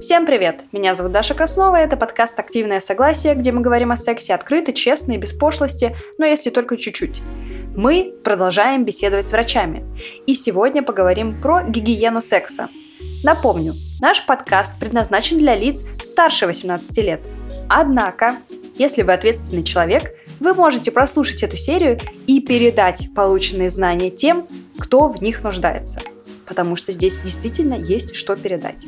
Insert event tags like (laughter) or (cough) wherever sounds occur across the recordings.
Всем привет! Меня зовут Даша Краснова, это подкаст «Активное согласие», где мы говорим о сексе открыто, честно и без пошлости, но если только чуть-чуть. Мы продолжаем беседовать с врачами. И сегодня поговорим про гигиену секса. Напомню, наш подкаст предназначен для лиц старше 18 лет. Однако, если вы ответственный человек, вы можете прослушать эту серию и передать полученные знания тем, кто в них нуждается. Потому что здесь действительно есть что передать.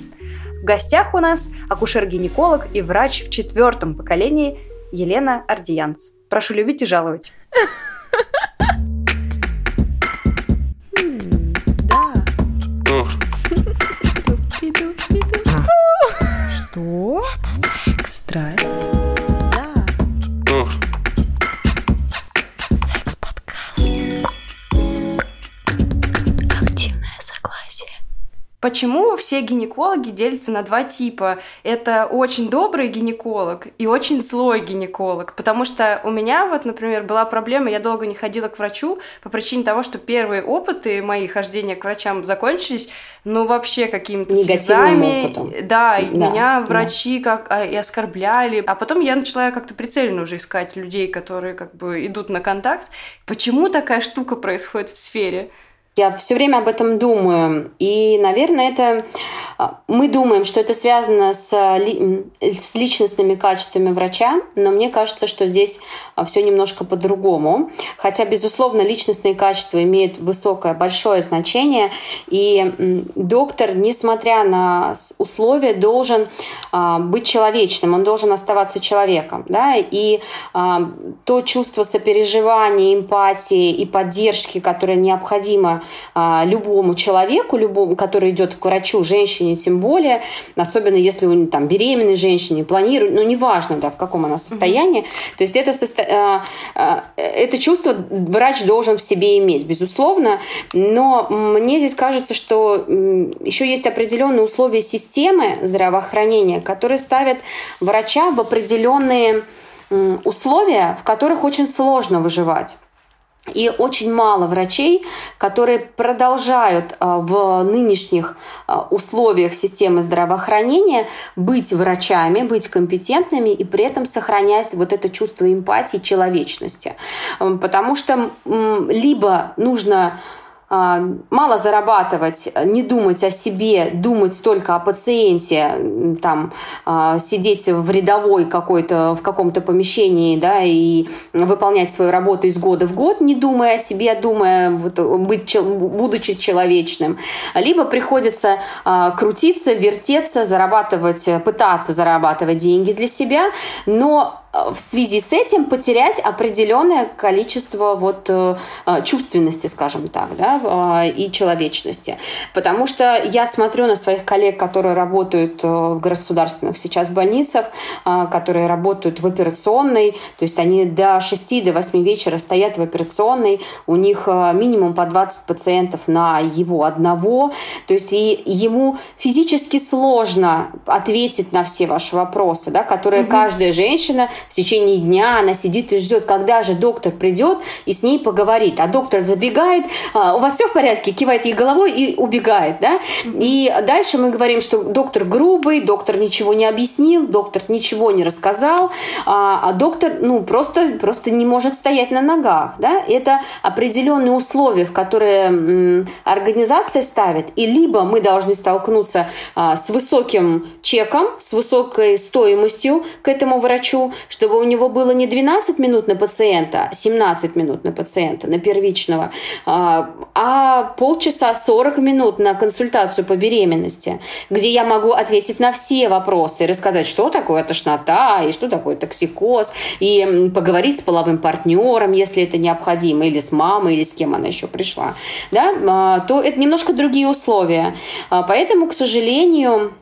В гостях у нас акушер-гинеколог и врач в четвертом поколении Елена Ардиянц. Прошу любить и жаловать. Что? Это секс. Страсть. Почему все гинекологи делятся на два типа? Это очень добрый гинеколог и очень злой гинеколог. Потому что у меня вот, например, была проблема, я долго не ходила к врачу по причине того, что первые опыты мои хождения к врачам закончились, ну, вообще какими-то слезами. Опытом. Да, и да, меня врачи да. как а, и оскорбляли. А потом я начала как-то прицельно уже искать людей, которые как бы идут на контакт. Почему такая штука происходит в сфере? Я все время об этом думаю. И, наверное, это а, мы думаем, что это связано с, с личностными качествами врача, но мне кажется, что здесь а, все немножко по-другому. Хотя, безусловно, личностные качества имеют высокое, большое значение. И доктор, несмотря на условия, должен а, быть человечным, он должен оставаться человеком. Да? И то чувство сопереживания, эмпатии и поддержки, которое необходимо а, любому человеку, любому, который идет к врачу, женщине тем более, особенно если у там беременной женщине планирует, ну неважно, да, в каком она состоянии, mm-hmm. то есть это, состо... а, а, это чувство врач должен в себе иметь, безусловно, но мне здесь кажется, что еще есть определенные условия системы здравоохранения, которые ставят врача в определенные условия, в которых очень сложно выживать. И очень мало врачей, которые продолжают а, в нынешних а, условиях системы здравоохранения быть врачами, быть компетентными и при этом сохранять вот это чувство эмпатии, человечности. Потому что либо нужно мало зарабатывать, не думать о себе, думать только о пациенте, там, а, сидеть в рядовой какой-то, в каком-то помещении, да, и выполнять свою работу из года в год, не думая о себе, думая, вот, быть, будучи человечным. Либо приходится а, крутиться, вертеться, зарабатывать, пытаться зарабатывать деньги для себя, но в связи с этим потерять определенное количество вот э, э, чувственности, скажем так, да, э, и человечности. Потому что я смотрю на своих коллег, которые работают в государственных сейчас больницах, которые работают в операционной, то есть они до 6 до 8 вечера стоят в операционной, у них минимум по 20 пациентов на его одного, то есть и ему физически сложно ответить на все ваши вопросы, да, которые угу. каждая женщина в течение дня она сидит и ждет, когда же доктор придет и с ней поговорит. А доктор забегает, а, у вас все в порядке, кивает ей головой и убегает. Да? И дальше мы говорим, что доктор грубый, доктор ничего не объяснил, доктор ничего не рассказал, а, а доктор ну, просто, просто не может стоять на ногах. Да? Это определенные условия, в которые организация ставит. И либо мы должны столкнуться а, с высоким чеком, с высокой стоимостью к этому врачу, чтобы у него было не 12 минут на пациента, а 17 минут на пациента, на первичного, а, а полчаса 40 минут на консультацию по беременности, где я могу ответить на все вопросы рассказать, что такое тошнота, и что такое токсикоз, и поговорить с половым партнером, если это необходимо, или с мамой, или с кем она еще пришла, да, а, то это немножко другие условия. Поэтому, к сожалению,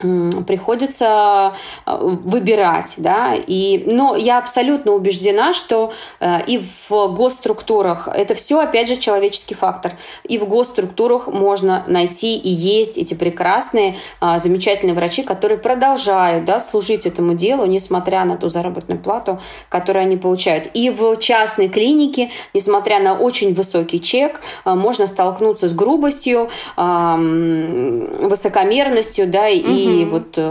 приходится э, выбирать, да, и, но я абсолютно убеждена, что э, и в госструктурах, это все, опять же, человеческий фактор, и в госструктурах можно найти и есть эти прекрасные, э, замечательные врачи, которые продолжают, да, служить этому делу, несмотря на ту заработную плату, которую они получают. И в частной клинике, несмотря на очень высокий чек, можно столкнуться с грубостью, высокомерностью, да, и и вот э,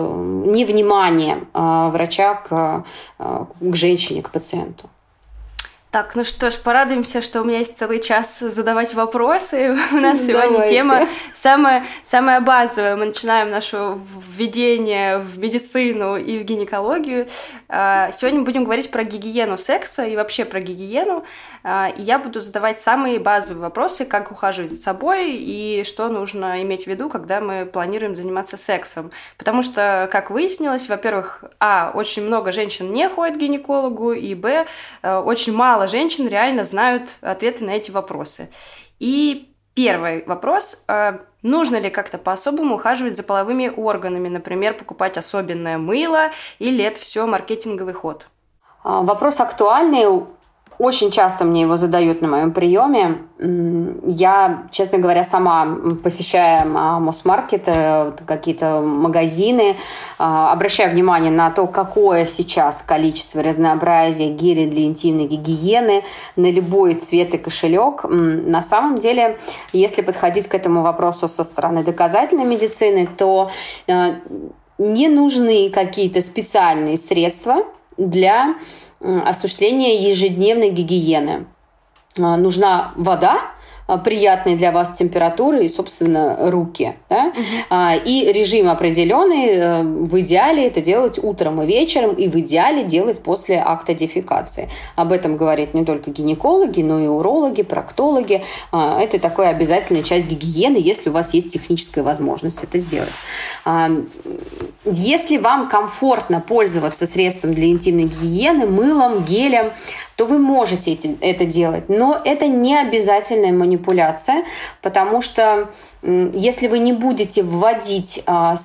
невнимание э, врача к, э, к женщине, к пациенту. Так, ну что ж, порадуемся, что у меня есть целый час задавать вопросы. (laughs) У нас сегодня Давайте. тема самая, самая базовая. Мы начинаем наше введение в медицину и в гинекологию. А, сегодня будем говорить про гигиену секса и вообще про гигиену. А, и я буду задавать самые базовые вопросы, как ухаживать за собой и что нужно иметь в виду, когда мы планируем заниматься сексом. Потому что, как выяснилось, во-первых, а, очень много женщин не ходят к гинекологу, и б, э, очень мало женщин реально знают ответы на эти вопросы. И первый вопрос. А, нужно ли как-то по-особому ухаживать за половыми органами? Например, покупать особенное мыло или это все маркетинговый ход? А, вопрос актуальный. Очень часто мне его задают на моем приеме. Я, честно говоря, сама посещая а, Мосмаркеты, какие-то магазины, а, обращаю внимание на то, какое сейчас количество разнообразия гелей для интимной гигиены на любой цвет и кошелек. На самом деле, если подходить к этому вопросу со стороны доказательной медицины, то а, не нужны какие-то специальные средства для осуществления ежедневной гигиены. А, нужна вода, а, приятной для вас температуры и, собственно, руки. Да? Uh-huh. И режим определенный. Э, в идеале это делать утром и вечером, и в идеале делать после акта дефекации. Об этом говорят не только гинекологи, но и урологи, проктологи. Это такая обязательная часть гигиены, если у вас есть техническая возможность это сделать. Если вам комфортно пользоваться средством для интимной гигиены, мылом, гелем, то вы можете это делать. Но это не обязательная манипуляция, потому что если вы не будете вводить а,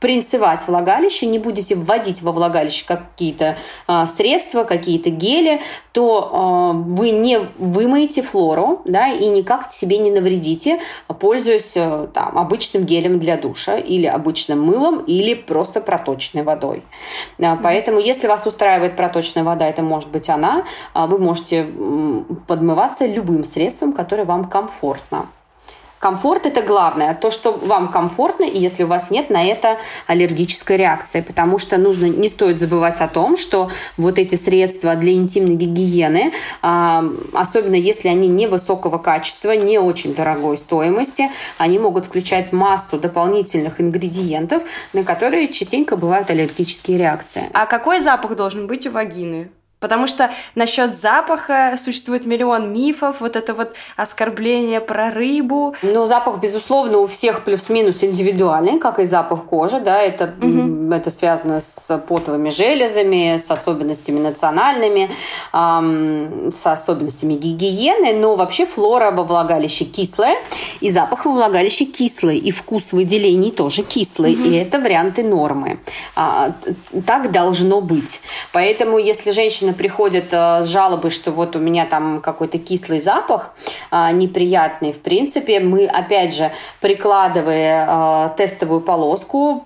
принцевать влагалище, не будете вводить во влагалище какие-то а, средства, какие-то гели, то а, вы не вымоете флору, да, и никак себе не навредите, пользуясь а, там, обычным гелем для душа или обычным мылом или просто проточной водой. А, поэтому, если вас устраивает проточная вода, это может быть она, а, вы можете подмываться любым средством, которое вам комфортно. Комфорт – это главное. То, что вам комфортно, и если у вас нет на это аллергической реакции. Потому что нужно, не стоит забывать о том, что вот эти средства для интимной гигиены, а, особенно если они невысокого качества, не очень дорогой стоимости, они могут включать массу дополнительных ингредиентов, на которые частенько бывают аллергические реакции. А какой запах должен быть у вагины? Потому что насчет запаха существует миллион мифов, вот это вот оскорбление про рыбу. Ну, запах, безусловно, у всех плюс-минус индивидуальный, как и запах кожи, да, это, угу. Это связано с потовыми железами, с особенностями национальными, с особенностями гигиены, но вообще флора во влагалище кислая, и запах во влагалище кислый, и вкус выделений тоже кислый, угу. и это варианты нормы. А, так должно быть. Поэтому, если женщина приходят э, с жалобой, что вот у меня там какой-то кислый запах э, неприятный, в принципе, мы, опять же, прикладывая э, тестовую полоску,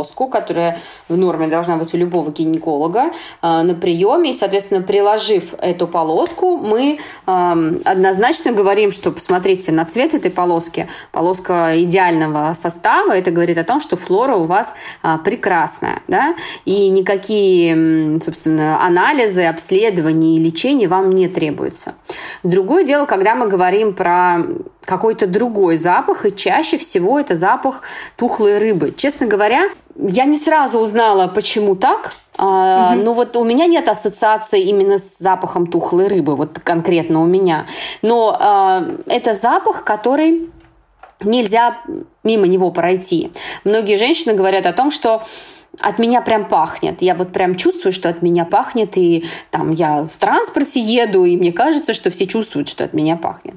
PH-полоску, которая в норме должна быть у любого гинеколога, на приеме, и, соответственно, приложив эту полоску, мы однозначно говорим, что посмотрите на цвет этой полоски, полоска идеального состава, это говорит о том, что флора у вас прекрасная, да, и никакие, собственно, анализы, обследования и лечение вам не требуются. Другое дело, когда мы говорим про какой-то другой запах, и чаще всего это запах тухлой рыбы. Честно говоря, я не сразу узнала, почему так, Uh, угу. Ну вот у меня нет ассоциации именно с запахом тухлой рыбы, вот конкретно у меня. Но uh, это запах, который нельзя мимо него пройти. Многие женщины говорят о том, что от меня прям пахнет. Я вот прям чувствую, что от меня пахнет, и там я в транспорте еду, и мне кажется, что все чувствуют, что от меня пахнет.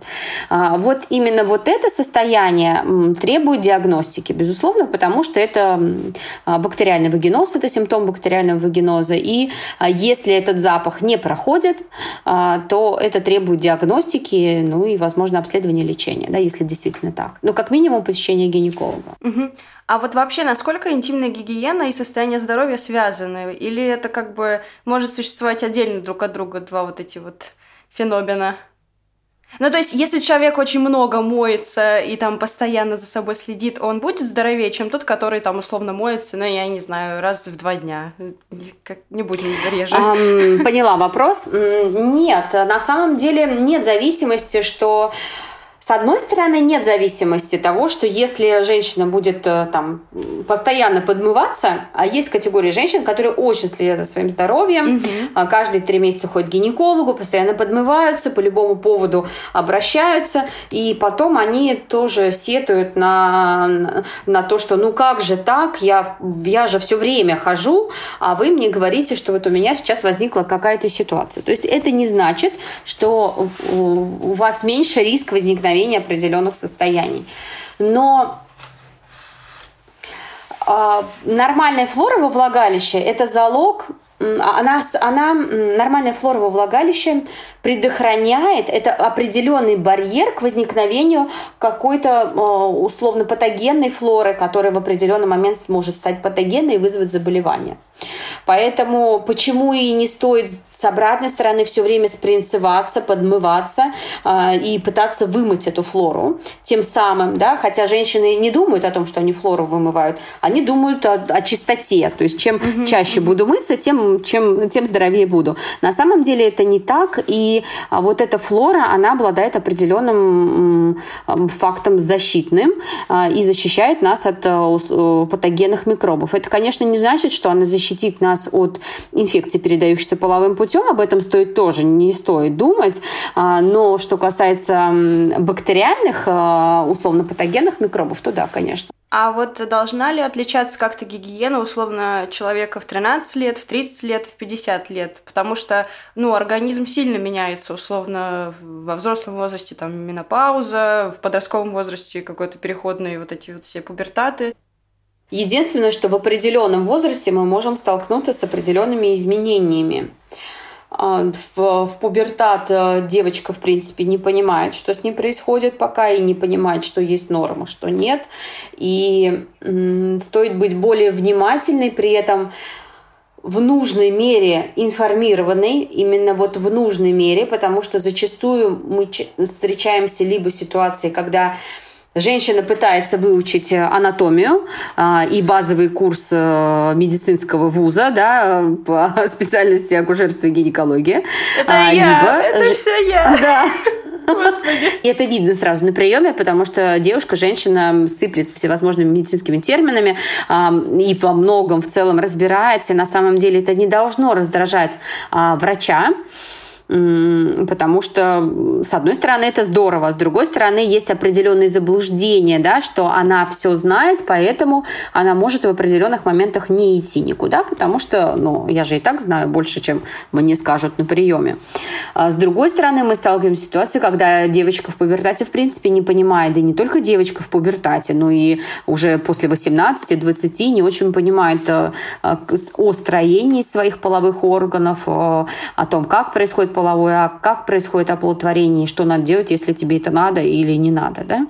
А, вот именно вот это состояние требует диагностики, безусловно, потому что это а, бактериальный вагиноз, это симптом бактериального вагиноза, и а, если этот запах не проходит, то это требует диагностики, ну и, возможно, обследования лечения, да, если действительно так. Но как минимум посещение гинеколога. Угу. А вот вообще, насколько интимная гигиена и состояние здоровья связаны? Или это как бы может существовать отдельно друг от друга два вот эти вот феномена? Ну, то есть, если человек очень много моется и там постоянно за собой следит, он будет здоровее, чем тот, который там условно моется, ну, я не знаю, раз в два дня. Как, не будем реже. Um, поняла вопрос. Нет, на самом деле нет зависимости, что с одной стороны, нет зависимости того, что если женщина будет э, там постоянно подмываться, а есть категория женщин, которые очень следят за своим здоровьем, угу. каждые три месяца ходят к гинекологу, постоянно подмываются, по любому поводу обращаются, и потом они тоже сетуют на, на то, что ну как же так, я, я же все время хожу, а вы мне говорите, что вот у меня сейчас возникла какая-то ситуация. То есть это не значит, что у вас меньше риск возникновения возникновения определенных состояний. Но э, нормальная флора во влагалище – это залог она, она, нормальная флора во влагалище предохраняет, это определенный барьер к возникновению какой-то э, условно патогенной флоры, которая в определенный момент может стать патогенной и вызвать заболевание. Поэтому почему и не стоит с обратной стороны все время спринцеваться, подмываться э, и пытаться вымыть эту флору. Тем самым, да, хотя женщины не думают о том, что они флору вымывают, они думают о, о чистоте. То есть чем угу, чаще угу. буду мыться, тем, чем, тем здоровее буду. На самом деле это не так. И а, вот эта флора, она обладает определенным фактом защитным а, и защищает нас от э, патогенных микробов. Это, конечно, не значит, что она защитит нас от инфекций, передающихся половым путем, об этом стоит тоже, не стоит думать. А, но что касается бактериальных, а, условно патогенных микробов, то да, конечно. А вот должна ли отличаться как-то гигиена, условно, человека в 13 лет, в 30 лет, в 50 лет? Потому что, ну, организм сильно меняется, условно, во взрослом возрасте, там, менопауза, в подростковом возрасте какой-то переходные вот эти вот все пубертаты. Единственное, что в определенном возрасте мы можем столкнуться с определенными изменениями. А, в, в пубертат э, девочка, в принципе, не понимает, что с ней происходит пока, и не понимает, что есть норма, что нет. И стоит быть более внимательной, при этом в нужной мере информированной, именно вот в нужной мере, потому что зачастую мы встречаемся либо ситуации, когда Женщина пытается выучить э, анатомию а, и базовый курс э, медицинского вуза да, (laughs) по специальности акушерства и гинекологии. Это а, я, либо... это все я. (laughs) Да. Господи. И это видно сразу на приеме, потому что девушка, женщина сыплет всевозможными медицинскими терминами а, и во многом в целом разбирается. На самом деле это не должно раздражать а, врача потому что, с одной стороны, это здорово, с другой стороны, есть определенные заблуждения, да, что она все знает, поэтому она может в определенных моментах не идти никуда, потому что, ну, я же и так знаю больше, чем мне скажут на приеме. А с другой стороны, мы сталкиваемся с ситуацией, когда девочка в пубертате, в принципе, не понимает, да не только девочка в пубертате, но и уже после 18-20 не очень понимает э, о строении своих половых органов, о том, как происходит половой акт, как происходит оплодотворение, что надо делать, если тебе это надо или не надо. Да?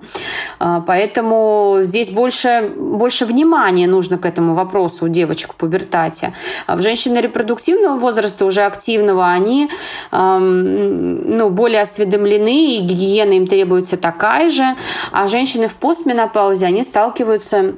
А, поэтому здесь больше, больше внимания нужно к этому вопросу у девочек в пубертате. А в женщины репродуктивного возраста, уже активного, они ну, более осведомлены, и гигиена им требуется такая же. А женщины в постменопаузе, они сталкиваются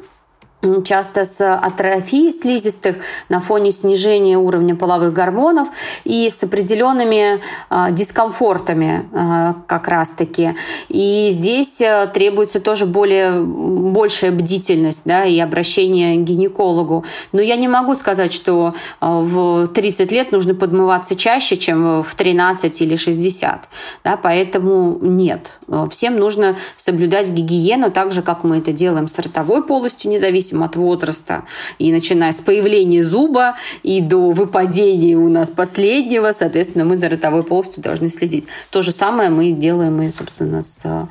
часто с атрофией слизистых на фоне снижения уровня половых гормонов и с определенными э, дискомфортами э, как раз-таки. И здесь э, требуется тоже более, большая бдительность да, и обращение к гинекологу. Но я не могу сказать, что э, в 30 лет нужно подмываться чаще, чем в 13 или 60. Да, поэтому нет. Всем нужно соблюдать гигиену так же, как мы это делаем с ротовой полостью, независимо зависимо от возраста. И начиная с появления зуба и до выпадения у нас последнего, соответственно, мы за ротовой полостью должны следить. То же самое мы делаем и, собственно, с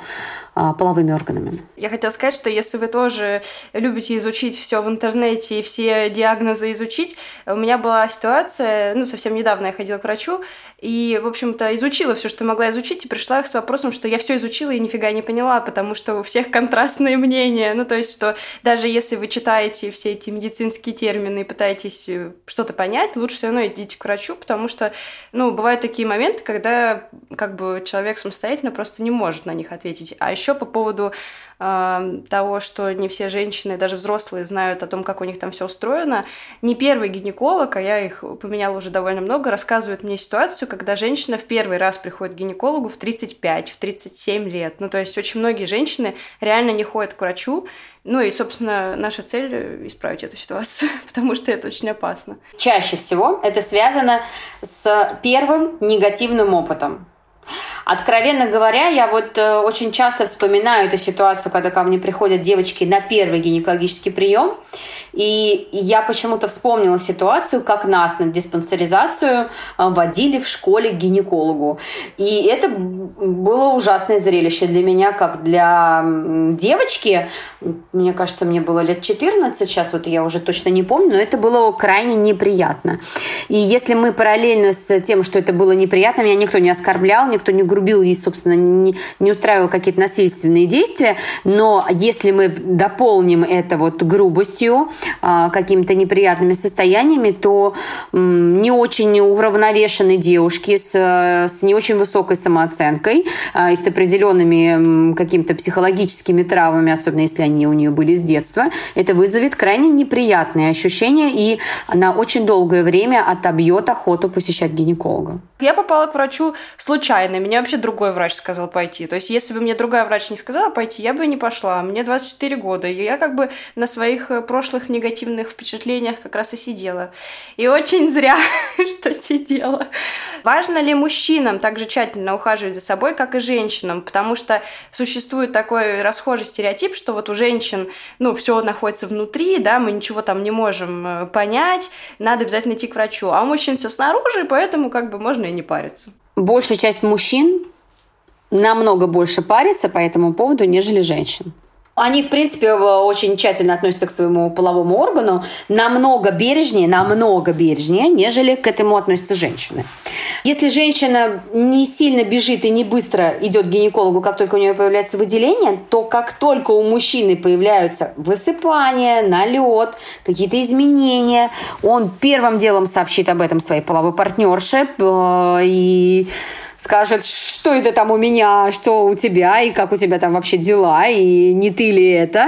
половыми органами. Я хотела сказать, что если вы тоже любите изучить все в интернете и все диагнозы изучить, у меня была ситуация, ну, совсем недавно я ходила к врачу, и, в общем-то, изучила все, что могла изучить, и пришла с вопросом, что я все изучила и нифига не поняла, потому что у всех контрастные мнения. Ну, то есть, что даже если вы читаете все эти медицинские термины и пытаетесь э, что-то понять, лучше все равно идите к врачу, потому что, ну, бывают такие моменты, когда как бы человек самостоятельно просто не может на них ответить. А еще по поводу э, того, что не все женщины, даже взрослые, знают о том, как у них там все устроено, не первый гинеколог, а я их поменяла уже довольно много, рассказывает мне ситуацию, когда женщина в первый раз приходит к гинекологу в 35, в 37 лет. Ну, то есть очень многие женщины реально не ходят к врачу. Ну и, собственно, наша цель исправить эту ситуацию, (laughs) потому что это очень опасно. Чаще всего это связано с первым негативным опытом. Откровенно говоря, я вот э, очень часто вспоминаю эту ситуацию, когда ко мне приходят девочки на первый гинекологический прием, и я почему-то вспомнила ситуацию, как нас на диспансеризацию э, водили в школе к гинекологу. И это было ужасное зрелище для меня, как для девочки. Мне кажется, мне было лет 14, сейчас вот я уже точно не помню, но это было крайне неприятно. И если мы параллельно с тем, что это было неприятно, меня никто не оскорблял, никто не грубил ей, собственно, не, не устраивал какие-то насильственные действия, но если мы дополним это вот грубостью, а, какими-то неприятными состояниями, то не очень уравновешенные девушки с, с не очень высокой самооценкой а, и с определенными какими-то психологическими травмами, особенно если они у нее были с детства, это вызовет крайне неприятные ощущения и на очень долгое время отобьет охоту посещать гинеколога. Я попала к врачу случайно. Меня вообще другой врач сказал пойти. То есть, если бы мне другая врач не сказала пойти, я бы не пошла. Мне 24 года, и я как бы на своих э, прошлых негативных впечатлениях как раз и сидела. И очень зря, (laughs) что сидела. Важно ли мужчинам также тщательно ухаживать за собой, как и женщинам? Потому что существует такой расхожий стереотип, что вот у женщин, ну, все находится внутри, да, мы ничего там не можем э, понять, надо обязательно идти к врачу. А у мужчин все снаружи, поэтому как бы можно и не париться. Большая часть мужчин намного больше парится по этому поводу, нежели женщин. Они, в принципе, очень тщательно относятся к своему половому органу, намного бережнее, намного бережнее, нежели к этому относятся женщины. Если женщина не сильно бежит и не быстро идет к гинекологу, как только у нее появляется выделение, то как только у мужчины появляются высыпания, налет, какие-то изменения, он первым делом сообщит об этом своей половой партнерше э, и скажет, что это там у меня, что у тебя, и как у тебя там вообще дела, и не ты ли это.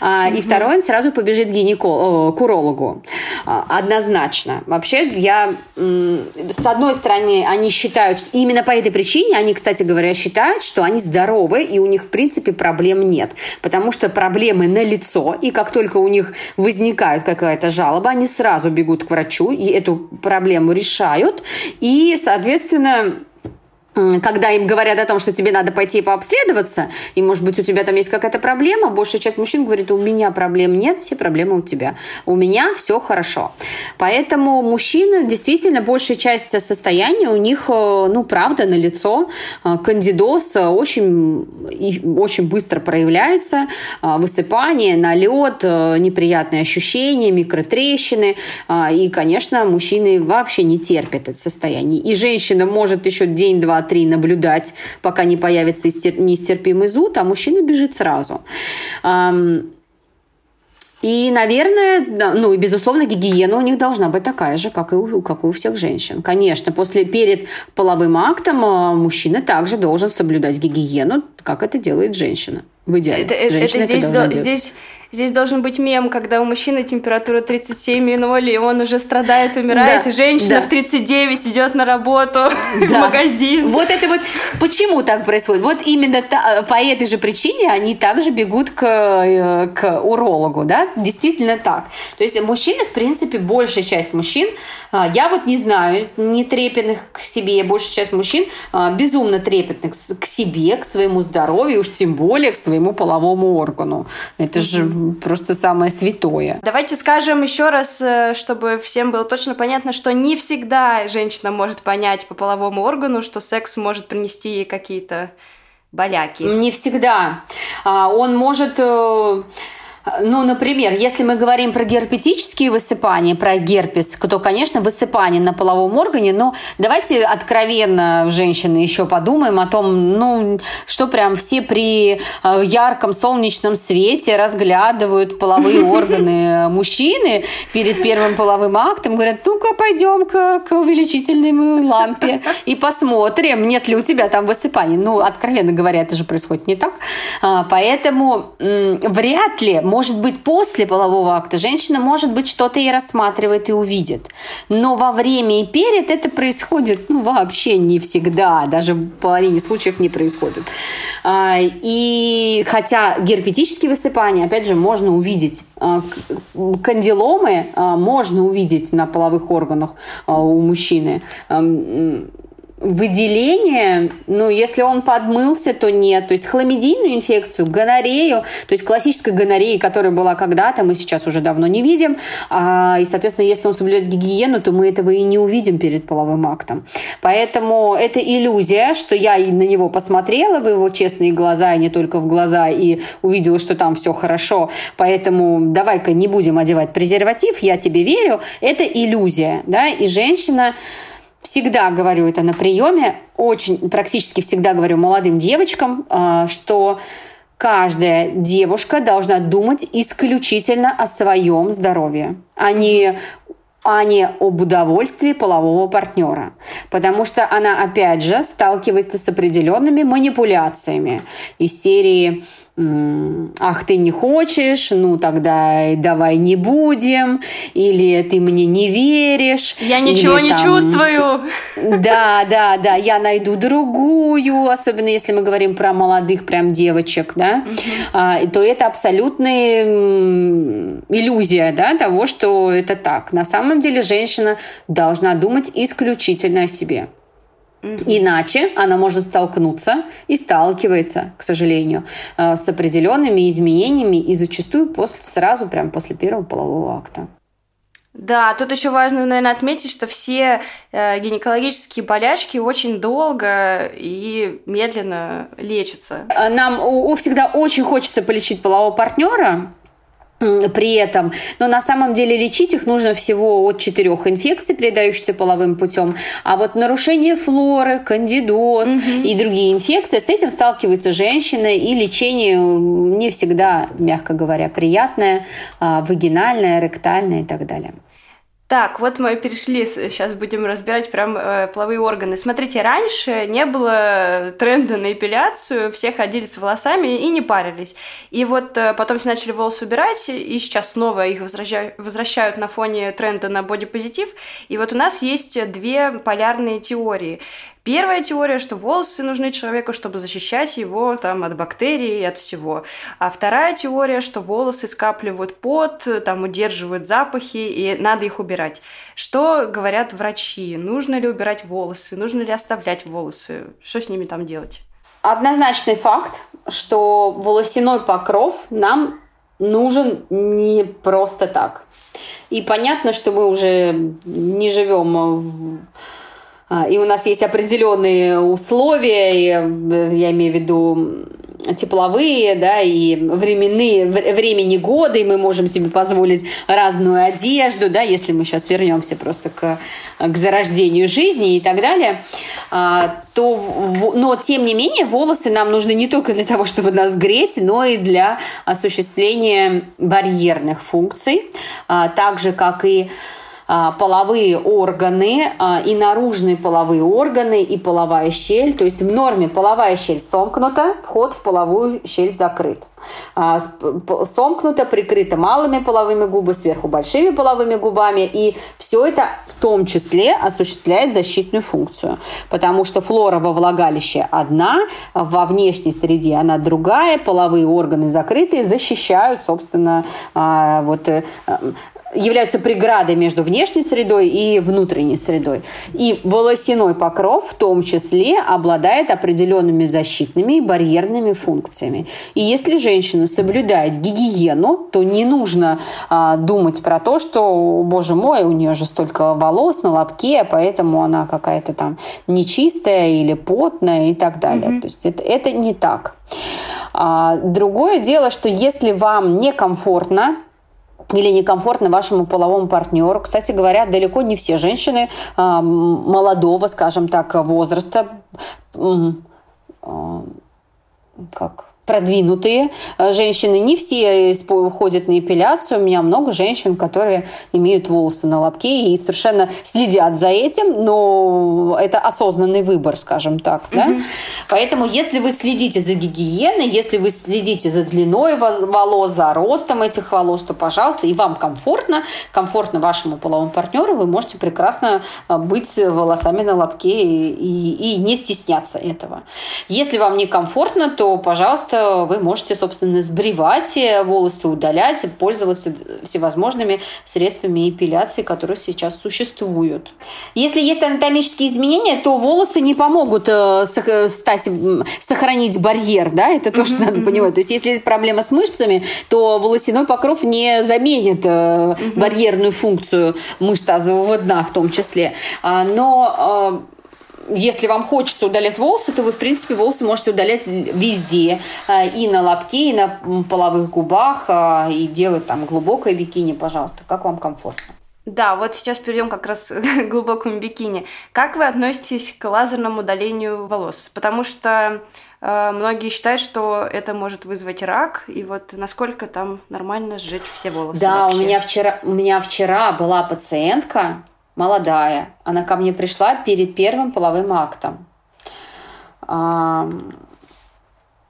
А, и второй, он сразу побежит к, гинеко, к урологу. А, однозначно. Вообще, я, с одной стороны, они считают, именно по этой причине, они, кстати говоря, считают, что они здоровы, и у них, в принципе, проблем нет. Потому что проблемы на лицо, и как только у них возникает какая-то жалоба, они сразу бегут к врачу, и эту проблему решают, и, соответственно, когда им говорят о том, что тебе надо пойти пообследоваться, и, может быть, у тебя там есть какая-то проблема, большая часть мужчин говорит, у меня проблем нет, все проблемы у тебя. У меня все хорошо. Поэтому мужчины, действительно, большая часть состояния у них, э, ну, правда, на лицо. Э, кандидоз очень, очень быстро проявляется. Э, высыпание, налет, неприятные ощущения, микротрещины. И, конечно, мужчины вообще не терпят это состояние. И женщина может еще день-два три наблюдать, пока не появится нестерпимый зуд, а мужчина бежит сразу. И, наверное, ну и, безусловно, гигиена у них должна быть такая же, как и у, как и у всех женщин. Конечно, после, перед половым актом а, мужчина также должен соблюдать гигиену, как это делает женщина. В идеале. Это, э, женщина это, здесь, это до, здесь Здесь должен быть мем, когда у мужчины температура 37,0, и он уже страдает, умирает, да, и женщина да. в 39 идет на работу (laughs) да. в магазин. Вот это вот почему так происходит? Вот именно та, по этой же причине они также бегут к, э, к урологу, да? Действительно так. То есть мужчины, в принципе, большая часть мужчин, а, я вот не знаю, не трепетных к себе, большая часть мужчин а, безумно трепетных к себе, к своему здоровью, уж тем более к своему половому органу. Это же просто самое святое. Давайте скажем еще раз, э, чтобы всем было точно понятно, что не всегда женщина может понять по половому органу, что секс может принести ей какие-то боляки? Не всегда. А, он может э, ну, например, если мы говорим про герпетические высыпания, про герпес, то, конечно, высыпание на половом органе, но давайте откровенно, женщины, еще подумаем о том, ну, что прям все при э, ярком солнечном свете разглядывают половые (laughs) органы мужчины перед первым половым актом, говорят, ну-ка, пойдем-ка к увеличительной лампе и посмотрим, нет ли у тебя там высыпаний. Ну, откровенно говоря, это же происходит не так. А, поэтому вряд ли может быть, после полового акта женщина, может быть, что-то и рассматривает и увидит. Но во время и перед это происходит, ну, вообще не всегда. Даже в половине случаев не происходит. А, и хотя герпетические высыпания, опять же, можно увидеть а, кандиломы а, можно увидеть на половых органах у мужчины выделение, ну, если он подмылся, то нет. То есть хламидийную инфекцию, гонорею, то есть классической гонореи, которая была когда-то, мы сейчас уже давно не видим. А, и, соответственно, если он соблюдает гигиену, то мы этого и не увидим перед половым актом. Поэтому это иллюзия, что я на него посмотрела в его честные глаза, и не только в глаза, и увидела, что там все хорошо. Поэтому давай-ка не будем одевать презерватив, я тебе верю. Это иллюзия, да, и женщина всегда говорю это на приеме, очень практически всегда говорю молодым девочкам, а, что каждая девушка должна думать исключительно о своем здоровье, а не а не об удовольствии полового партнера. Потому что она, опять же, сталкивается с определенными манипуляциями из серии ах, ты не хочешь, ну тогда давай не будем, или ты мне не веришь. Я ничего или, не там, чувствую. Да, да, да, я найду другую, особенно если мы говорим про молодых прям девочек, да, угу. а, то это абсолютная иллюзия, да, того, что это так. На самом деле женщина должна думать исключительно о себе. Иначе она может столкнуться и сталкивается, к сожалению, э, с определенными изменениями и зачастую после, сразу прям после первого полового акта. Да, тут еще важно, наверное, отметить, что все э, гинекологические болячки очень долго и медленно лечатся. Нам у, у всегда очень хочется полечить полового партнера, при этом. Но на самом деле лечить их нужно всего от четырех инфекций, передающихся половым путем. А вот нарушение флоры, кандидоз угу. и другие инфекции, с этим сталкиваются женщины, и лечение не всегда, мягко говоря, приятное, а, вагинальное, ректальное и так далее. Так, вот мы перешли, сейчас будем разбирать прям э, половые органы. Смотрите, раньше не было тренда на эпиляцию, все ходили с волосами и не парились. И вот э, потом все начали волосы убирать, и сейчас снова их возвращают, возвращают на фоне тренда на бодипозитив. И вот у нас есть две полярные теории. Первая теория, что волосы нужны человеку, чтобы защищать его там, от бактерий и от всего. А вторая теория, что волосы скапливают пот, там, удерживают запахи, и надо их убирать. Что говорят врачи? Нужно ли убирать волосы? Нужно ли оставлять волосы? Что с ними там делать? Однозначный факт, что волосяной покров нам нужен не просто так. И понятно, что мы уже не живем в и у нас есть определенные условия, э, я имею в виду тепловые, да, и временные, времени года, и мы можем себе позволить разную одежду, да, если мы сейчас вернемся просто к, к зарождению жизни и так далее, а, то, но тем не менее волосы нам нужны не только для того, чтобы нас греть, но и для осуществления барьерных функций, а, так же, как и а, половые органы а, и наружные половые органы и половая щель. То есть в норме половая щель сомкнута, вход в половую щель закрыт. А, сомкнута, прикрыта малыми половыми губами, сверху большими половыми губами. И все это в том числе осуществляет защитную функцию. Потому что флора во влагалище одна, во внешней среде она другая, половые органы закрытые, защищают, собственно, вот э, являются преградой между внешней средой и внутренней средой. И волосяной покров в том числе обладает определенными защитными и барьерными функциями. И если женщина соблюдает гигиену, то не нужно а, думать про то, что, боже мой, у нее же столько волос на лобке, поэтому она какая-то там нечистая или потная и так далее. Mm-hmm. То есть это, это не так. А, другое дело, что если вам некомфортно или некомфортно вашему половому партнеру. Кстати говоря, далеко не все женщины а, молодого, скажем так, возраста а, как продвинутые э, женщины. Не все ходят на эпиляцию. У меня много женщин, которые имеют волосы на лобке и совершенно следят за этим, но это осознанный выбор, скажем так. Да? Угу. Поэтому, если вы следите за гигиеной, если вы следите за длиной волос, за ростом этих волос, то, пожалуйста, и вам комфортно, комфортно вашему половому партнеру, вы можете прекрасно э, быть волосами на лобке и, и, и не стесняться этого. Если вам некомфортно, то, пожалуйста, просто вы можете, собственно, сбривать волосы, удалять, пользоваться всевозможными средствами эпиляции, которые сейчас существуют. Если есть анатомические изменения, то волосы не помогут э, стать, сохранить барьер, да, это тоже mm-hmm. надо понимать. То есть, если есть проблема с мышцами, то волосяной покров не заменит mm-hmm. барьерную функцию мышц тазового дна в том числе. А, но если вам хочется удалять волосы, то вы, в принципе, волосы можете удалять везде. Э, и на лобке, и на половых губах, э, и делать там глубокое бикини, пожалуйста, как вам комфортно. Да, вот сейчас перейдем как раз (laughs) к глубокому бикини. Как вы относитесь к лазерному удалению волос? Потому что э, многие считают, что это может вызвать рак, и вот насколько там нормально сжечь все волосы. Да, вообще? у меня вчера у меня вчера была пациентка, молодая. Она ко мне пришла перед первым половым актом.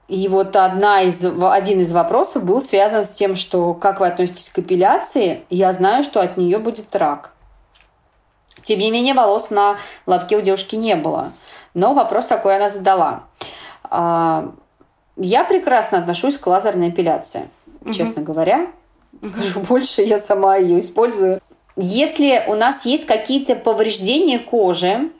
И вот одна из, один из вопросов был связан с тем, что как вы относитесь к эпиляции, я знаю, что от нее будет рак. Тем не менее, волос на лобке у девушки не было. Но вопрос такой она задала. Я прекрасно отношусь к лазерной эпиляции, угу. честно говоря. Скажу больше, я сама ее использую если у нас есть какие-то повреждения кожи,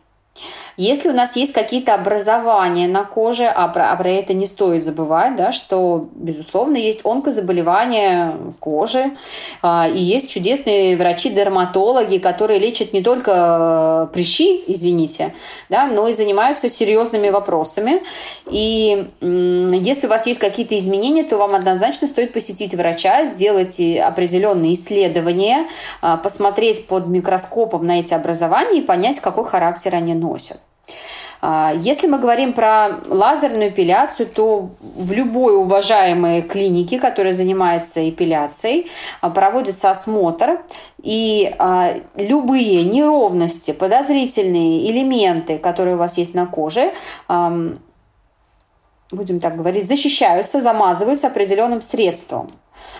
если у нас есть какие-то образования на коже, а про, а про это не стоит забывать, да, что, безусловно, есть онкозаболевания кожи, а, и есть чудесные врачи-дерматологи, которые лечат не только э, прыщи, извините, да, но и занимаются серьезными вопросами. И если у вас есть какие-то изменения, то вам однозначно стоит посетить врача, сделать определенные исследования, а, посмотреть под микроскопом на эти образования и понять, какой характер они носят. А, если мы говорим про лазерную эпиляцию, то в любой уважаемой клинике, которая занимается эпиляцией, а, проводится осмотр, и а, любые неровности, подозрительные элементы, которые у вас есть на коже, будем так говорить, защищаются, замазываются определенным средством.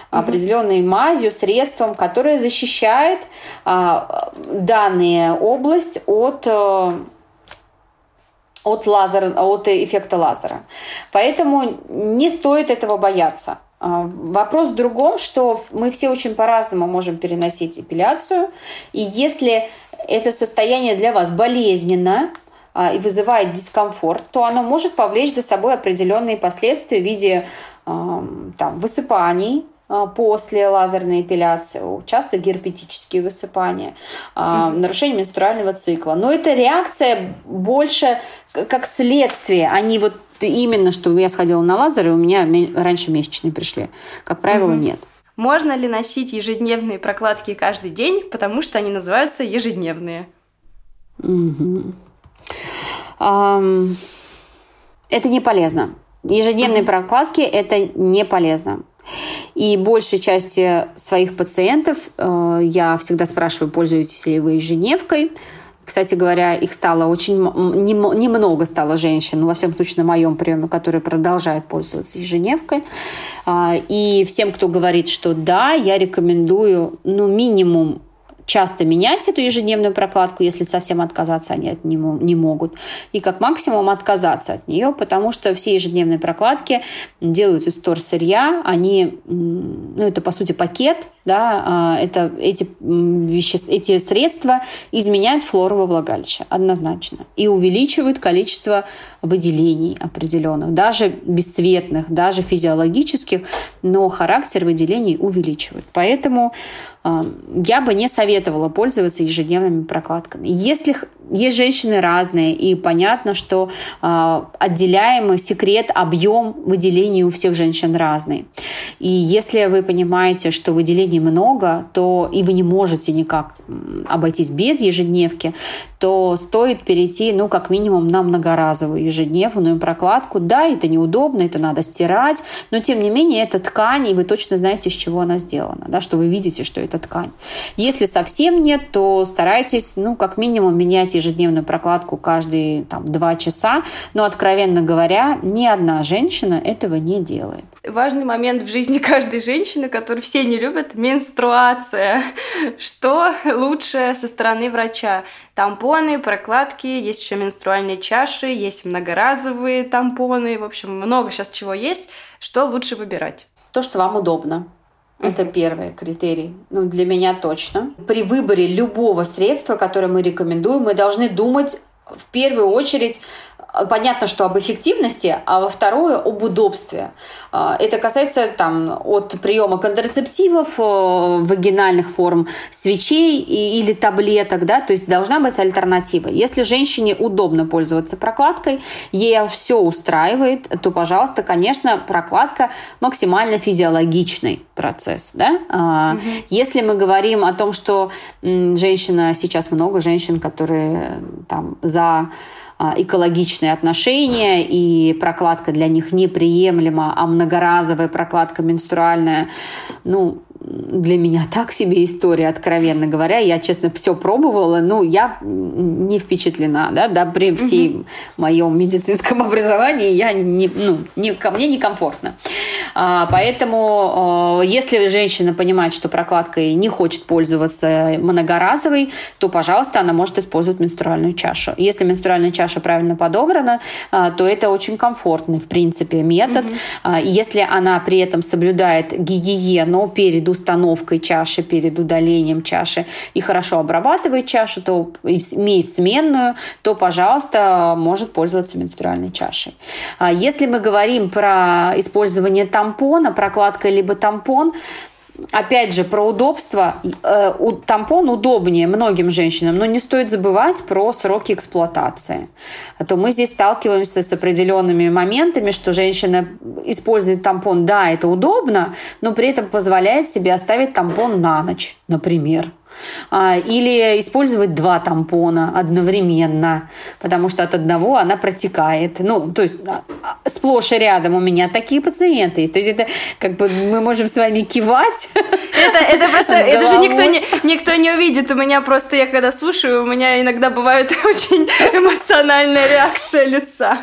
Определенной мазью, средством, которое защищает а, данную область от от, лазера, от эффекта лазера. Поэтому не стоит этого бояться. А, вопрос в другом, что мы все очень по-разному можем переносить эпиляцию. И если это состояние для вас болезненно, а, и вызывает дискомфорт, то оно может повлечь за собой определенные последствия в виде там, высыпаний, после лазерной эпиляции, часто герпетические высыпания, mm-hmm. нарушение менструального цикла. Но это реакция больше как следствие, а не вот именно, что я сходила на лазер, и у меня раньше месячные пришли. Как правило, mm-hmm. нет. Можно ли носить ежедневные прокладки каждый день, потому что они называются ежедневные? Mm-hmm. Um, это не полезно. Ежедневные mm-hmm. прокладки это не полезно. И большей части своих пациентов э, я всегда спрашиваю, пользуетесь ли вы ежедневкой. Кстати говоря, их стало очень немного стало женщин, ну, во всяком случае, на моем приеме, которые продолжают пользоваться ежедневкой. А, и всем, кто говорит, что да, я рекомендую, ну, минимум часто менять эту ежедневную прокладку, если совсем отказаться они от не, не могут, и как максимум отказаться от нее, потому что все ежедневные прокладки делают из сырья, они, ну, это по сути пакет, да, а, это эти, вещества, эти средства изменяют флору во влагалище однозначно. И увеличивают количество выделений определенных, даже бесцветных, даже физиологических, но характер выделений увеличивают. Поэтому а, я бы не советовала пользоваться ежедневными прокладками. Если есть женщины разные, и понятно, что э, отделяемый секрет, объем выделений у всех женщин разный. И если вы понимаете, что выделений много, то и вы не можете никак обойтись без ежедневки, то стоит перейти, ну, как минимум, на многоразовую ежедневную прокладку. Да, это неудобно, это надо стирать, но, тем не менее, это ткань, и вы точно знаете, из чего она сделана, да, что вы видите, что это ткань. Если совсем нет, то старайтесь, ну, как минимум, менять ежедневную прокладку каждые там, два часа, но, откровенно говоря, ни одна женщина этого не делает. Важный момент в жизни каждой женщины, который все не любят – менструация. Что лучше со стороны врача? Тампоны, прокладки, есть еще менструальные чаши, есть многоразовые тампоны, в общем, много сейчас чего есть. Что лучше выбирать? То, что вам удобно. Это первый критерий. Ну, для меня точно. При выборе любого средства, которое мы рекомендуем, мы должны думать в первую очередь понятно, что об эффективности, а во второе об удобстве. А, это касается там, от приема контрацептивов, э, вагинальных форм свечей или таблеток, да, то есть должна быть альтернатива. Если женщине удобно пользоваться прокладкой, ей все устраивает, то, пожалуйста, конечно, прокладка максимально физиологичный процесс, да. Угу. Если мы говорим о том, что женщина, сейчас много женщин, которые там за экологичные отношения, и прокладка для них неприемлема, а многоразовая прокладка менструальная, ну, для меня так себе история, откровенно говоря. Я, честно, все пробовала, но я не впечатлена, да, да при всей угу. моем медицинском (laughs) образовании я не, ну, не, ко мне некомфортно. А, поэтому, а, если женщина понимает, что прокладкой не хочет пользоваться многоразовой, то, пожалуйста, она может использовать менструальную чашу. Если менструальная чаша правильно подобрана, а, то это очень комфортный, в принципе, метод. Угу. Если она при этом соблюдает гигиену перед установкой чаши, перед удалением чаши и хорошо обрабатывает чашу, то имеет сменную, то, пожалуйста, может пользоваться менструальной чашей. Если мы говорим про использование тампона, прокладка либо тампон, опять же, про удобство. Э, тампон удобнее многим женщинам, но не стоит забывать про сроки эксплуатации. А то мы здесь сталкиваемся с определенными моментами, что женщина использует тампон, да, это удобно, но при этом позволяет себе оставить тампон на ночь, например. А, или использовать два тампона одновременно, потому что от одного она протекает. Ну, то есть а, а, сплошь и рядом у меня такие пациенты. То есть это как бы мы можем с вами кивать. Это, это просто, (laughs) это же никто не, никто не увидит. У меня просто, я когда слушаю, у меня иногда бывает (laughs) очень эмоциональная реакция лица.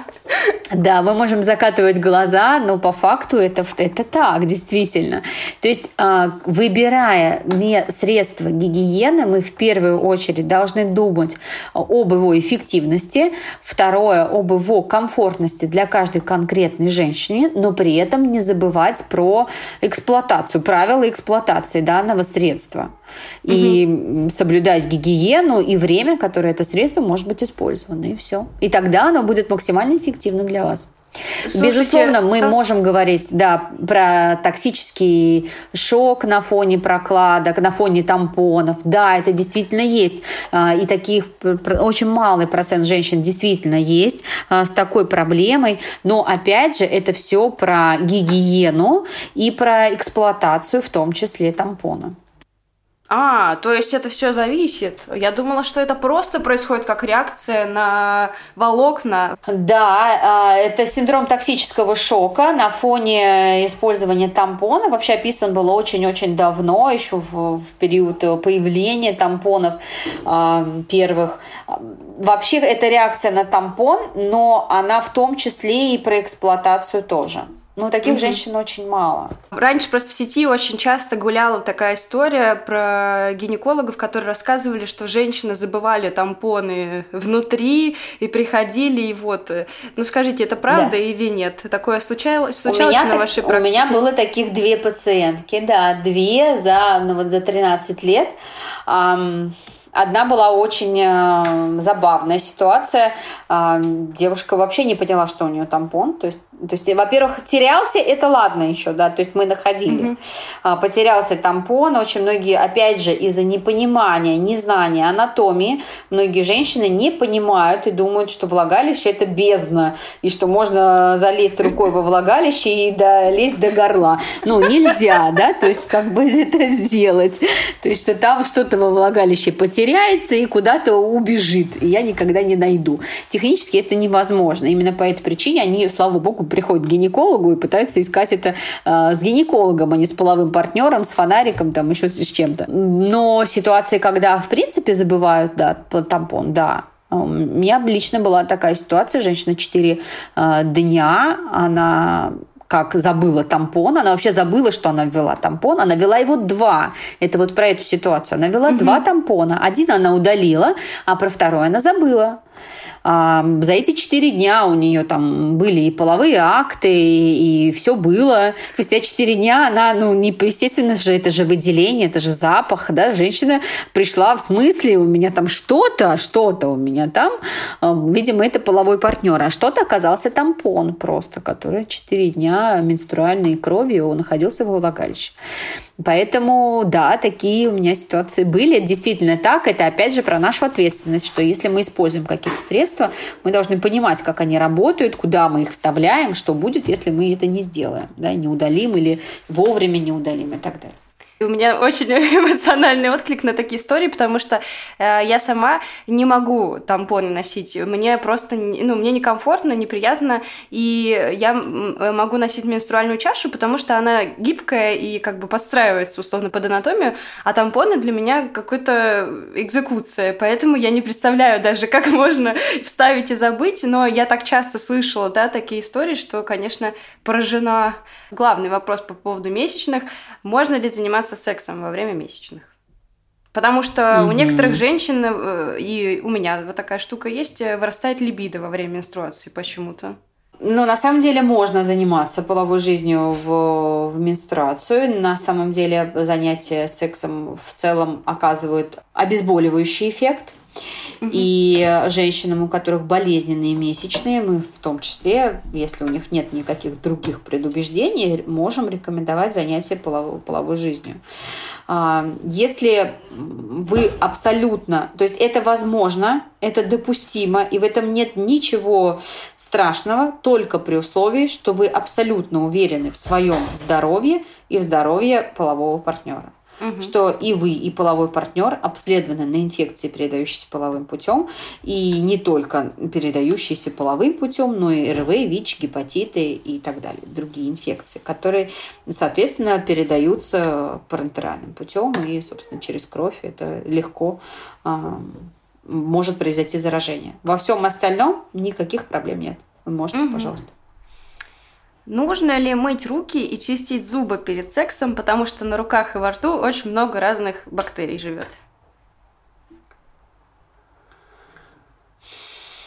Да, мы можем закатывать глаза, но по факту это, это так, действительно. То есть, выбирая средства гигиены, гигиены мы в первую очередь должны думать об его эффективности, второе об его комфортности для каждой конкретной женщины, но при этом не забывать про эксплуатацию, правила эксплуатации данного средства и угу. соблюдать гигиену и время, которое это средство может быть использовано, и все. И тогда оно будет максимально эффективно для вас. Слушайте, Безусловно, мы а... можем говорить, да, про токсический шок на фоне прокладок, на фоне тампонов. Да, это действительно есть. А, и таких очень малый процент женщин действительно есть а, с такой проблемой. Но опять же, это все про гигиену и про эксплуатацию, в том числе тампона. А, то есть это все зависит. Я думала, что это просто происходит как реакция на волокна. Да, а, это синдром токсического шока на фоне использования тампона. Вообще описан был очень-очень давно, еще в, в период появления тампонов э, первых. Вообще это реакция на тампон, но она в том числе и про эксплуатацию тоже. Но таких mm-hmm. женщин очень мало. Раньше просто в сети очень часто гуляла такая история про гинекологов, которые рассказывали, что женщины забывали тампоны внутри и приходили, и вот. Ну скажите, это правда да. или нет? Такое случалось, случалось на так, вашей практике? У меня было таких две пациентки, да, две за, ну, вот за 13 лет. Um, Одна была очень э, забавная ситуация. Э, девушка вообще не поняла, что у нее тампон. То есть, то есть во-первых, терялся, это ладно еще, да, то есть мы находили. Mm-hmm. Потерялся тампон. Очень многие, опять же, из-за непонимания, незнания анатомии, многие женщины не понимают и думают, что влагалище это бездна, и что можно залезть рукой во влагалище и долезть до горла. Ну, нельзя, (laughs) да, то есть как бы это сделать. То есть, что там что-то во влагалище потеряется и куда-то убежит, и я никогда не найду. Технически это невозможно. Именно по этой причине они, слава богу, приходят к гинекологу и пытаются искать это э, с гинекологом, а не с половым партнером, с фонариком, там еще с, чем-то. Но ситуации, когда в принципе забывают, да, тампон, да, у меня лично была такая ситуация, женщина 4 э, дня, она как забыла тампон. Она вообще забыла, что она ввела тампон. Она вела его два. Это вот про эту ситуацию. Она вела угу. два тампона. Один она удалила, а про второй она забыла. За эти четыре дня у нее там были и половые акты, и, и все было. Спустя четыре дня она, ну, не, естественно же, это же выделение, это же запах, да, женщина пришла в смысле, у меня там что-то, что-то у меня там, видимо, это половой партнер, а что-то оказался тампон просто, который четыре дня менструальной крови, он находился во влагалище. Поэтому, да, такие у меня ситуации были. Действительно так. Это, опять же, про нашу ответственность, что если мы используем какие-то средства, мы должны понимать, как они работают, куда мы их вставляем, что будет, если мы это не сделаем, да, не удалим или вовремя не удалим и так далее. У меня очень (laughs) эмоциональный отклик на такие истории, потому что э, я сама не могу тампоны носить. Мне просто, ну, мне некомфортно, неприятно, и я э, могу носить менструальную чашу, потому что она гибкая и как бы подстраивается условно под анатомию, а тампоны для меня какая-то экзекуция, поэтому я не представляю даже, (laughs) как можно вставить и забыть, но я так часто слышала, да, такие истории, что, конечно, поражена. Главный вопрос по поводу месячных, можно ли заниматься сексом во время месячных. Потому что mm-hmm. у некоторых женщин, э, и у меня вот такая штука есть, э, вырастает либидо во время менструации почему-то. Ну, на самом деле можно заниматься половой жизнью в, в менструацию. На самом деле занятия сексом в целом оказывают обезболивающий эффект. И женщинам, у которых болезненные месячные, мы в том числе, если у них нет никаких других предубеждений, можем рекомендовать занятия половой, половой жизнью. А, если вы абсолютно, то есть это возможно, это допустимо, и в этом нет ничего страшного, только при условии, что вы абсолютно уверены в своем здоровье и в здоровье полового партнера угу. что и вы, и половой партнер обследованы на инфекции, передающиеся половым путем, и не только передающиеся половым путем, но и РВ, ВИЧ, гепатиты и так далее, другие инфекции, которые, соответственно, передаются парентеральным путем, и, собственно, через кровь это легко а, может произойти заражение. Во всем остальном никаких проблем нет. Вы можете, угу. пожалуйста. Нужно ли мыть руки и чистить зубы перед сексом, потому что на руках и во рту очень много разных бактерий живет?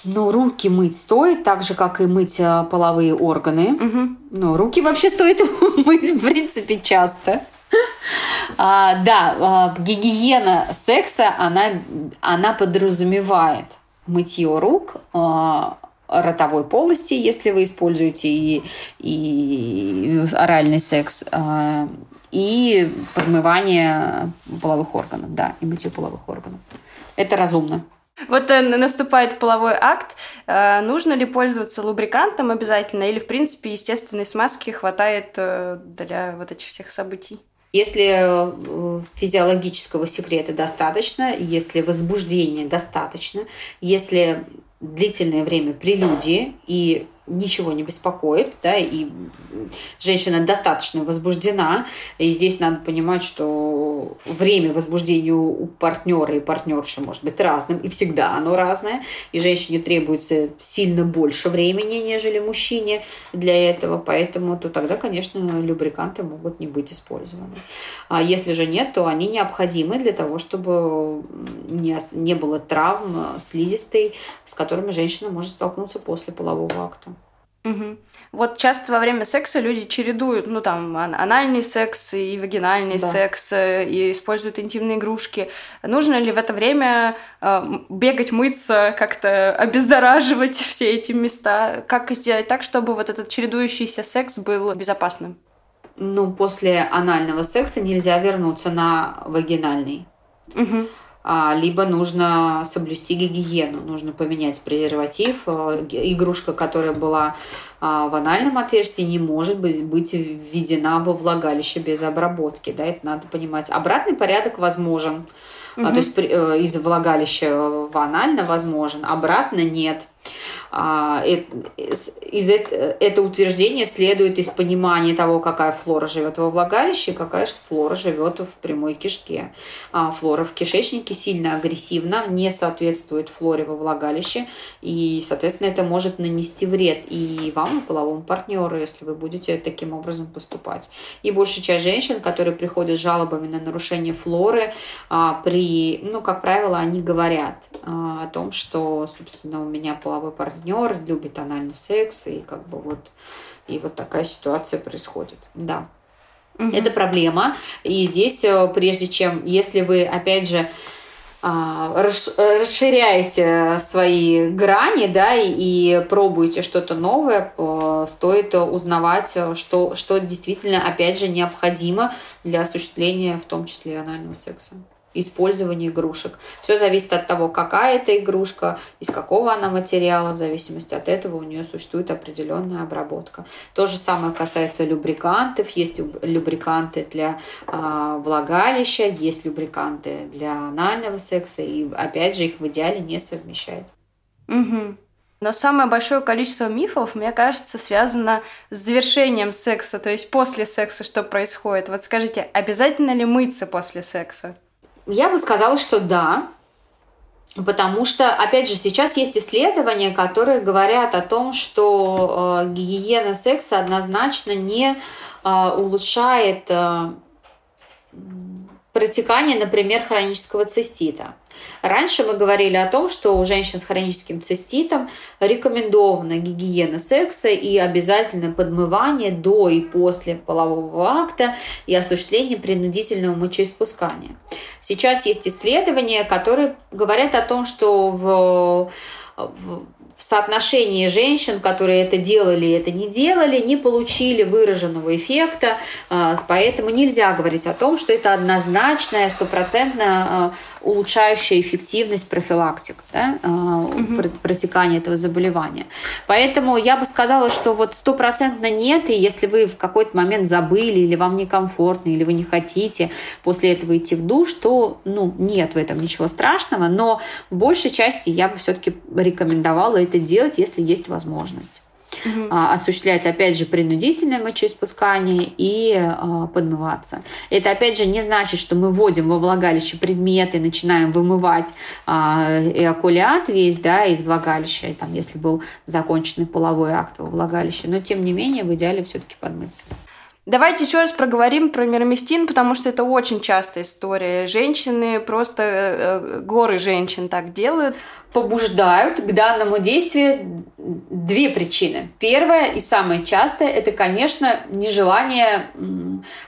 Ну, руки мыть стоит, так же, как и мыть а, половые органы. Угу. Ну, руки вообще стоит (laughs) мыть, в принципе, часто. (laughs) А, да, а, гигиена секса, она, она подразумевает мытье рук, а, ротовой полости, если вы используете и, и оральный секс, а, и подмывание половых органов, да, и мытье половых органов. Это разумно. Вот э, наступает половой акт. Э, нужно ли пользоваться лубрикантом обязательно? Или, в принципе, естественной смазки хватает э, для вот этих всех событий? Если физиологического секрета достаточно, если возбуждения достаточно, если длительное время прелюдии и ничего не беспокоит, да, и женщина достаточно возбуждена. И здесь надо понимать, что время возбуждения у партнера и партнерши может быть разным, и всегда оно разное. И женщине требуется сильно больше времени, нежели мужчине для этого. Поэтому то тогда, конечно, любриканты могут не быть использованы. А если же нет, то они необходимы для того, чтобы не, не было травм слизистой, с которыми женщина может столкнуться после полового акта. Угу. Вот часто во время секса люди чередуют, ну там, анальный секс и вагинальный да. секс, э, и используют интимные игрушки. Нужно ли в это время э, бегать, мыться, как-то обеззараживать (laughs) все эти места? Как сделать так, чтобы вот этот чередующийся секс был безопасным? Ну, после анального секса нельзя вернуться на вагинальный. Угу. А, либо нужно соблюсти гигиену, нужно поменять презерватив. А, игрушка, которая была а, в анальном отверстии, не может быть, быть введена во влагалище без обработки. Да, это надо понимать. Обратный порядок возможен. Угу. То есть э, из влагалища в анально возможен, обратно нет. А, из это утверждение следует из понимания того, какая флора живет во влагалище, какая флора живет в прямой кишке. А, флора в кишечнике сильно агрессивна, не соответствует флоре во влагалище, и, соответственно, это может нанести вред и вам, и половому партнеру, если вы будете таким образом поступать. И большая часть женщин, которые приходят с жалобами на нарушение флоры, а, при, ну, как правило, они говорят о том, что, собственно, у меня половой партнер партнер любит анальный секс, и как бы вот, и вот такая ситуация происходит. Да. Угу. Это проблема. И здесь, э, прежде чем, если вы, опять же, а, расширяете свои грани, да, и, пробуете что-то новое, стоит узнавать, что, что действительно, опять же, необходимо для осуществления, в том числе, анального секса использования игрушек. Все зависит от того, какая это игрушка, из какого она материала. В зависимости от этого у нее существует определенная обработка. То же самое касается любрикантов. Есть любриканты для э, влагалища, есть любриканты для анального секса. И опять же их в идеале не совмещать. Угу. Но самое большое количество мифов, мне кажется, связано с завершением секса, то есть после секса что происходит. Вот скажите, обязательно ли мыться после секса? Я бы сказала, что да, Потому что, опять же, сейчас есть исследования, которые говорят о том, что э, гигиена секса однозначно не э, улучшает э, протекание, например, хронического цистита. Раньше мы говорили о том, что у женщин с хроническим циститом рекомендована гигиена секса и обязательно подмывание до и после полового акта и осуществление принудительного мочеиспускания. Сейчас есть исследования, которые говорят о том, что в, в в соотношении женщин, которые это делали и это не делали, не получили выраженного эффекта. А, поэтому нельзя говорить о том, что это однозначная, стопроцентно улучшающая эффективность профилактик да, угу. протекания этого заболевания. Поэтому я бы сказала, что вот стопроцентно нет, и если вы в какой-то момент забыли, или вам некомфортно, или вы не хотите после этого идти в душ, то ну, нет в этом ничего страшного, но в большей части я бы все-таки рекомендовала это делать, если есть возможность угу. осуществлять, опять же, принудительное мочеиспускание и а, подмываться. Это, опять же, не значит, что мы вводим во влагалище предметы, начинаем вымывать а, эокулят весь да, из влагалища, там, если был законченный половой акт во влагалище. Но, тем не менее, в идеале все-таки подмыться. Давайте еще раз проговорим про мироместин, потому что это очень частая история. Женщины, просто э, горы женщин так делают побуждают к данному действию две причины. Первая и самая частая – это, конечно, нежелание,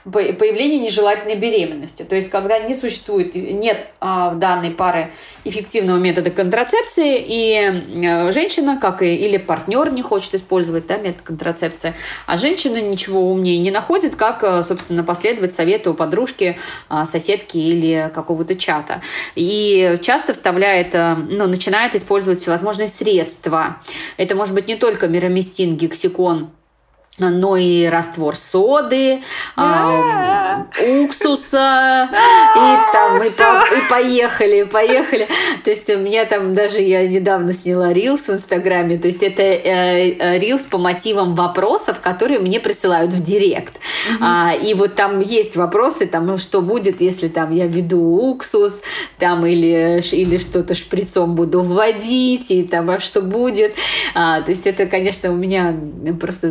появление нежелательной беременности. То есть, когда не существует, нет а, в данной пары эффективного метода контрацепции, и женщина, как и или партнер не хочет использовать да, метод контрацепции, а женщина ничего умнее не находит, как, э, собственно, последовать совету подружки, а, соседки или какого-то чата. И часто вставляет, э, ну, начинает начинает использовать всевозможные средства. Это может быть не только мироместин, гексикон, но и раствор соды, а, уксуса, и, там, и, по, и поехали, поехали. То есть у меня там даже я недавно сняла рилс в Инстаграме, то есть это э, э, рилс по мотивам вопросов, которые мне присылают в директ. Угу. А, и вот там есть вопросы, там, ну, что будет, если там я веду уксус, там или, или что-то шприцом буду вводить, и там, а что будет. А, то есть это, конечно, у меня просто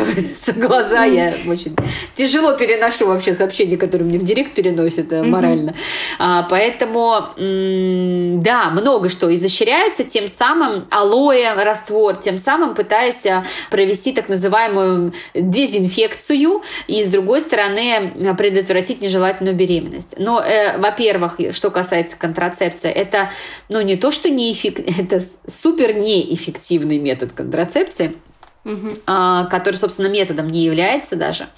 закатываются глаза, я очень тяжело переношу вообще сообщения, которые мне в директ переносят mm-hmm. морально. А, поэтому, да, много что изощряется, тем самым алоэ раствор, тем самым пытаясь а, провести так называемую дезинфекцию и, с другой стороны, предотвратить нежелательную беременность. Но, э, во-первых, что касается контрацепции, это, ну, не то, что не эффект, (laughs) это супер неэффективный метод контрацепции – угу. который, собственно, методом не является даже.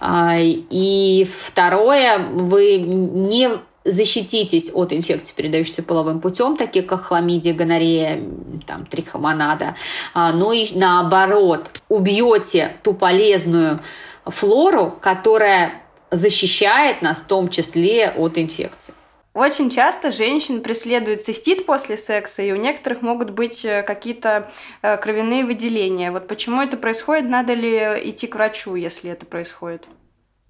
А, и второе, вы не защититесь от инфекций, передающихся половым путем, таких как хламидия, гонорея, там, трихомонада, а, но и наоборот, убьете ту полезную флору, которая защищает нас в том числе от инфекций. Очень часто женщин преследует цистит после секса, и у некоторых могут быть э, какие-то э, кровяные выделения. Вот почему это происходит? Надо ли идти к врачу, если это происходит?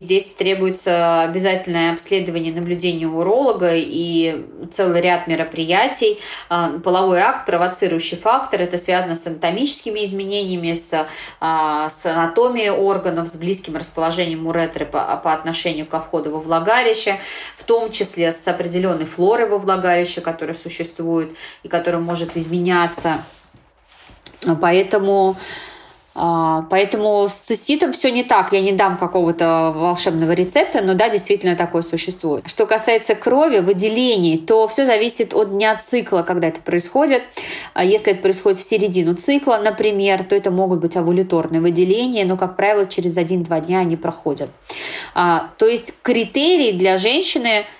Здесь требуется обязательное обследование, наблюдение уролога и целый ряд мероприятий. А, половой акт, провоцирующий фактор, это связано с анатомическими изменениями, с, а, с анатомией органов, с близким расположением уретры по, по отношению ко входу во влагалище, в том числе с определенной флорой во влагалище, которая существует и которая может изменяться. Поэтому поэтому с циститом все не так. Я не дам какого-то волшебного рецепта, но да, действительно такое существует. Что касается крови, выделений, то все зависит от дня цикла, когда это происходит. А если это происходит в середину цикла, например, то это могут быть овуляторные выделения, но, как правило, через 1-2 дня они проходят. А, то есть критерий для женщины – а,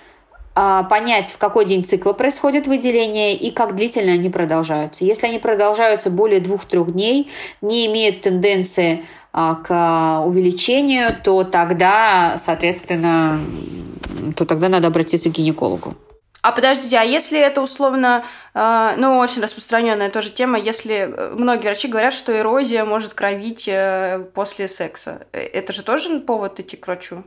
понять, в какой день цикла происходит выделение и как длительно они продолжаются. Если они продолжаются более двух-трех дней, не имеют тенденции а, к увеличению, то тогда, соответственно, то тогда надо обратиться к гинекологу. А подождите, а если это условно, э, ну, очень распространенная тоже тема, если многие врачи говорят, что эрозия может кровить э, после секса, э, это же тоже повод идти к врачу?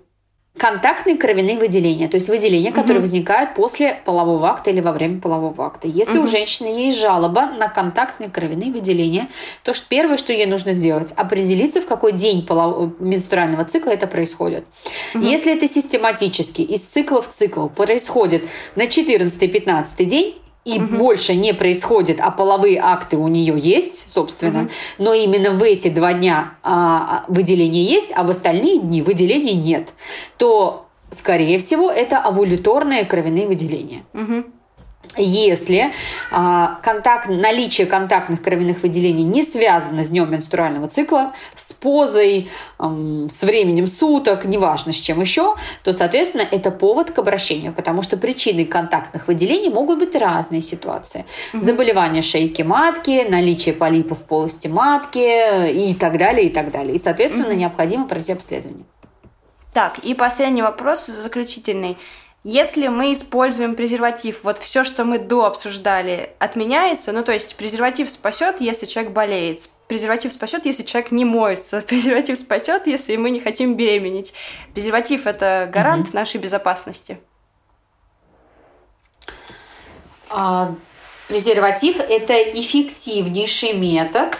Контактные кровяные выделения, то есть выделения, которые угу. возникают после полового акта или во время полового акта. Если угу. у женщины есть жалоба на контактные кровяные выделения, то что первое, что ей нужно сделать, определиться, в какой день полов... менструального цикла это происходит. Угу. Если это систематически из цикла в цикл происходит на 14-15 день, и угу. больше не происходит, а половые акты у нее есть, собственно, угу. но именно в эти два дня а, выделение есть, а в остальные дни выделения нет, то, скорее всего, это овуляторные кровяные выделения. Угу если а, контакт, наличие контактных кровяных выделений не связано с днем менструального цикла, с позой, эм, с временем суток, неважно с чем еще, то, соответственно, это повод к обращению, потому что причиной контактных выделений могут быть разные ситуации. Заболевание шейки матки, наличие полипов в полости матки и так далее, и так далее. И, соответственно, угу. необходимо пройти обследование. Так, и последний вопрос заключительный. Если мы используем презерватив, вот все, что мы до обсуждали, отменяется, ну то есть презерватив спасет, если человек болеет, презерватив спасет, если человек не моется, (laughs) презерватив спасет, если мы не хотим беременеть. Презерватив это гарант угу. нашей безопасности. А, презерватив это эффективнейший метод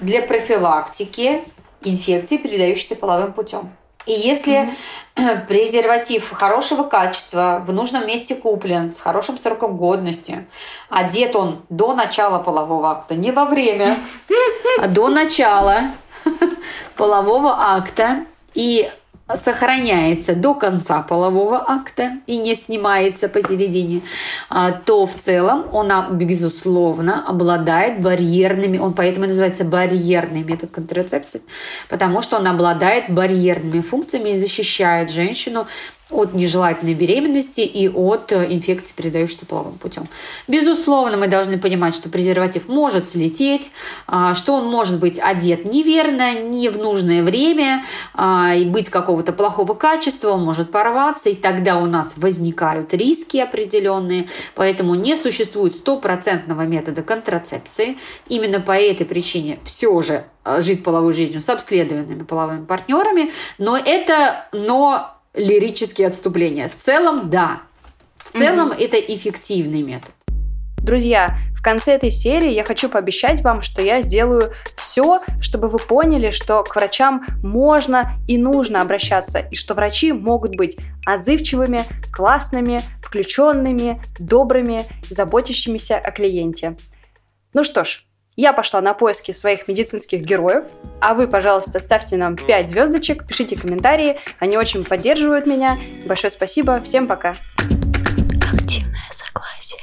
для профилактики инфекций, передающихся половым путем. И если mm-hmm. (clears throat) презерватив хорошего качества, в нужном месте куплен, с хорошим сроком годности, одет он до начала полового акта, не во время, (laughs) а до начала (laughs) полового акта, и сохраняется до конца полового акта и не снимается посередине, а, то в целом он, безусловно, обладает барьерными, он поэтому называется барьерный метод контрацепции, потому что он обладает барьерными функциями и защищает женщину от нежелательной беременности и от э, инфекции, передающейся половым путем. Безусловно, мы должны понимать, что презерватив может слететь, а, что он может быть одет неверно, не в нужное время, а, и быть какого-то плохого качества, он может порваться, и тогда у нас возникают риски определенные, поэтому не существует стопроцентного метода контрацепции. Именно по этой причине все же э, жить половой жизнью с обследованными половыми партнерами, но это но лирические отступления. В целом, да. В целом, угу. это эффективный метод. Друзья, в конце этой серии я хочу пообещать вам, что я сделаю все, чтобы вы поняли, что к врачам можно и нужно обращаться, и что врачи могут быть отзывчивыми, классными, включенными, добрыми, заботящимися о клиенте. Ну что ж, я пошла на поиски своих медицинских героев, а вы, пожалуйста, ставьте нам 5 звездочек, пишите комментарии, они очень поддерживают меня. Большое спасибо, всем пока. Активное согласие.